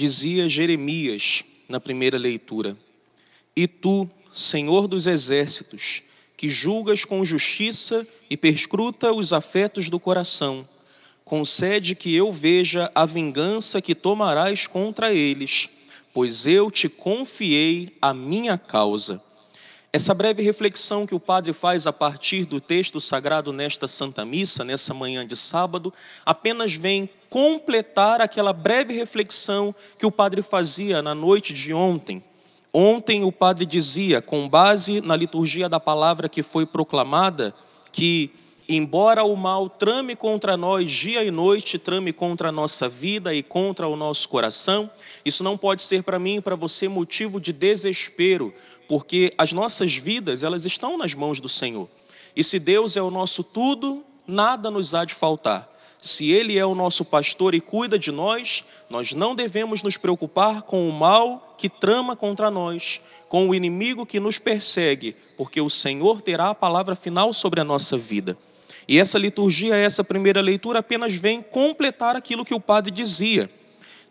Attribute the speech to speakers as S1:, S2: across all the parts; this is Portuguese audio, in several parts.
S1: dizia Jeremias na primeira leitura: E tu, Senhor dos exércitos, que julgas com justiça e perscruta os afetos do coração, concede que eu veja a vingança que tomarás contra eles, pois eu te confiei a minha causa. Essa breve reflexão que o padre faz a partir do texto sagrado nesta Santa Missa, nessa manhã de sábado, apenas vem completar aquela breve reflexão que o padre fazia na noite de ontem. Ontem o padre dizia, com base na liturgia da palavra que foi proclamada, que embora o mal trame contra nós dia e noite, trame contra a nossa vida e contra o nosso coração, isso não pode ser para mim e para você motivo de desespero, porque as nossas vidas, elas estão nas mãos do Senhor. E se Deus é o nosso tudo, nada nos há de faltar. Se Ele é o nosso pastor e cuida de nós, nós não devemos nos preocupar com o mal que trama contra nós, com o inimigo que nos persegue, porque o Senhor terá a palavra final sobre a nossa vida. E essa liturgia, essa primeira leitura, apenas vem completar aquilo que o padre dizia.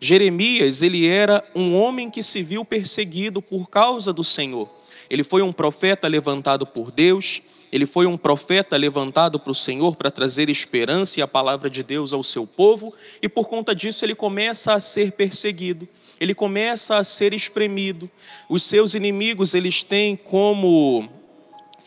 S1: Jeremias, ele era um homem que se viu perseguido por causa do Senhor. Ele foi um profeta levantado por Deus, ele foi um profeta levantado para o Senhor para trazer esperança e a palavra de Deus ao seu povo, e por conta disso ele começa a ser perseguido, ele começa a ser espremido. Os seus inimigos, eles têm como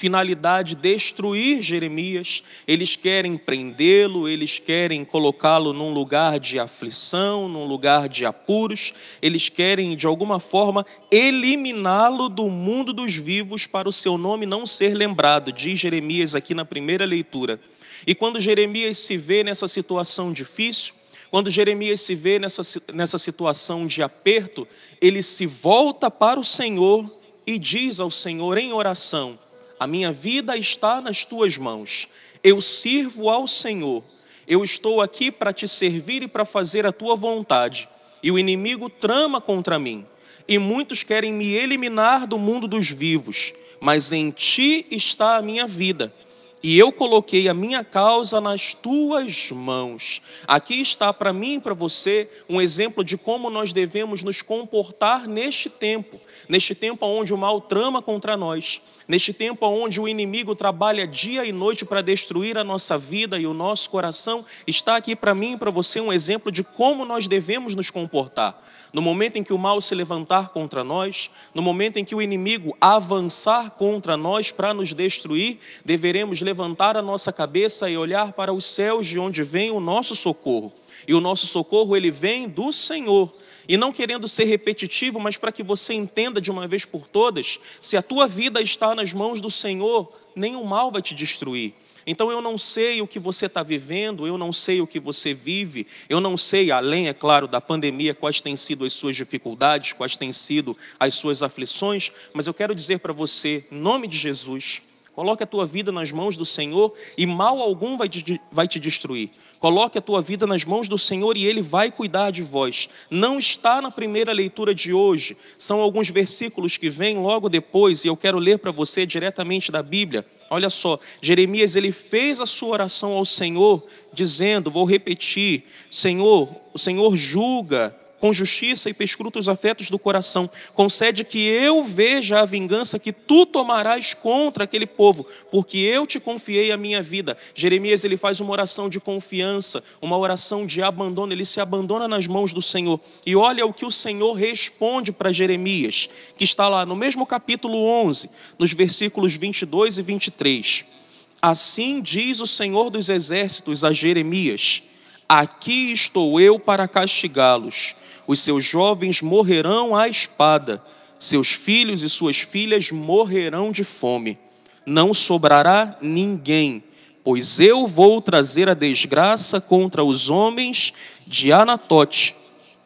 S1: finalidade destruir Jeremias, eles querem prendê-lo, eles querem colocá-lo num lugar de aflição, num lugar de apuros, eles querem de alguma forma eliminá-lo do mundo dos vivos para o seu nome não ser lembrado, diz Jeremias aqui na primeira leitura. E quando Jeremias se vê nessa situação difícil, quando Jeremias se vê nessa, nessa situação de aperto, ele se volta para o Senhor e diz ao Senhor em oração: a minha vida está nas tuas mãos. Eu sirvo ao Senhor. Eu estou aqui para te servir e para fazer a tua vontade. E o inimigo trama contra mim. E muitos querem me eliminar do mundo dos vivos. Mas em ti está a minha vida e eu coloquei a minha causa nas tuas mãos. Aqui está para mim e para você um exemplo de como nós devemos nos comportar neste tempo, neste tempo onde o mal trama contra nós, neste tempo onde o inimigo trabalha dia e noite para destruir a nossa vida e o nosso coração, está aqui para mim e para você um exemplo de como nós devemos nos comportar. No momento em que o mal se levantar contra nós, no momento em que o inimigo avançar contra nós para nos destruir, deveremos levantar a nossa cabeça e olhar para os céus de onde vem o nosso socorro. E o nosso socorro ele vem do Senhor. E não querendo ser repetitivo, mas para que você entenda de uma vez por todas, se a tua vida está nas mãos do Senhor, nenhum mal vai te destruir. Então eu não sei o que você está vivendo, eu não sei o que você vive, eu não sei, além, é claro, da pandemia, quais têm sido as suas dificuldades, quais têm sido as suas aflições, mas eu quero dizer para você, em nome de Jesus, coloque a tua vida nas mãos do Senhor e mal algum vai te, vai te destruir. Coloque a tua vida nas mãos do Senhor e Ele vai cuidar de vós. Não está na primeira leitura de hoje, são alguns versículos que vêm logo depois, e eu quero ler para você diretamente da Bíblia. Olha só, Jeremias ele fez a sua oração ao Senhor, dizendo: Vou repetir, Senhor, o Senhor julga com justiça e perscruta os afetos do coração. Concede que eu veja a vingança que tu tomarás contra aquele povo, porque eu te confiei a minha vida. Jeremias ele faz uma oração de confiança, uma oração de abandono, ele se abandona nas mãos do Senhor. E olha o que o Senhor responde para Jeremias, que está lá no mesmo capítulo 11, nos versículos 22 e 23. Assim diz o Senhor dos exércitos a Jeremias: Aqui estou eu para castigá-los os seus jovens morrerão à espada, seus filhos e suas filhas morrerão de fome. Não sobrará ninguém, pois eu vou trazer a desgraça contra os homens de Anatote,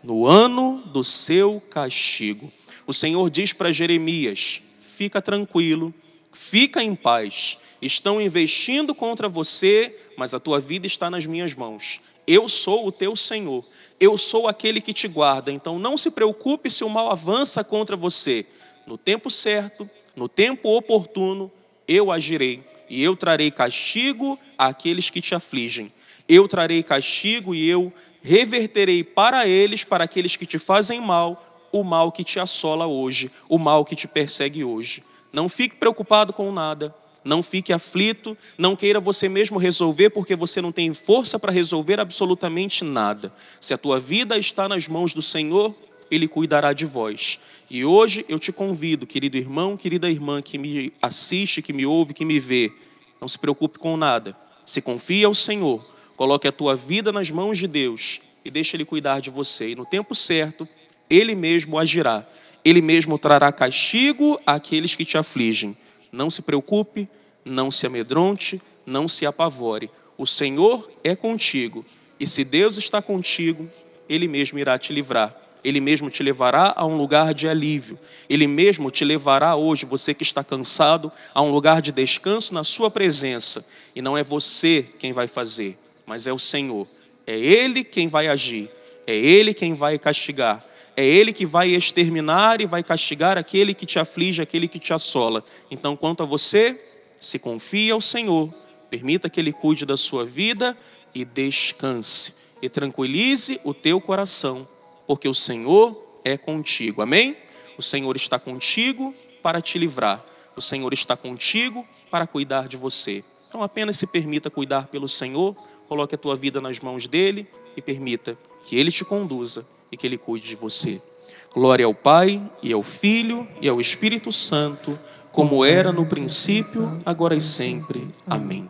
S1: no ano do seu castigo. O Senhor diz para Jeremias: fica tranquilo, fica em paz. Estão investindo contra você, mas a tua vida está nas minhas mãos. Eu sou o teu Senhor eu sou aquele que te guarda. Então não se preocupe se o mal avança contra você. No tempo certo, no tempo oportuno, eu agirei e eu trarei castigo àqueles que te afligem. Eu trarei castigo e eu reverterei para eles, para aqueles que te fazem mal, o mal que te assola hoje, o mal que te persegue hoje. Não fique preocupado com nada, não fique aflito, não queira você mesmo resolver, porque você não tem força para resolver absolutamente nada. Se a tua vida está nas mãos do Senhor, Ele cuidará de vós. E hoje eu te convido, querido irmão, querida irmã que me assiste, que me ouve, que me vê, não se preocupe com nada. Se confie ao Senhor, coloque a tua vida nas mãos de Deus e deixe Ele cuidar de você. E no tempo certo, Ele mesmo agirá. Ele mesmo trará castigo àqueles que te afligem. Não se preocupe, não se amedronte, não se apavore. O Senhor é contigo. E se Deus está contigo, Ele mesmo irá te livrar. Ele mesmo te levará a um lugar de alívio. Ele mesmo te levará hoje, você que está cansado, a um lugar de descanso na Sua presença. E não é você quem vai fazer, mas é o Senhor. É Ele quem vai agir. É Ele quem vai castigar. É Ele que vai exterminar e vai castigar aquele que te aflige, aquele que te assola. Então, quanto a você, se confie ao Senhor, permita que Ele cuide da sua vida e descanse. E tranquilize o teu coração porque o Senhor é contigo. Amém? O Senhor está contigo para te livrar. O Senhor está contigo para cuidar de você. Então apenas se permita cuidar pelo Senhor, coloque a tua vida nas mãos dele e permita que ele te conduza e que ele cuide de você. Glória ao Pai e ao Filho e ao Espírito Santo, como era no princípio, agora e sempre. Amém.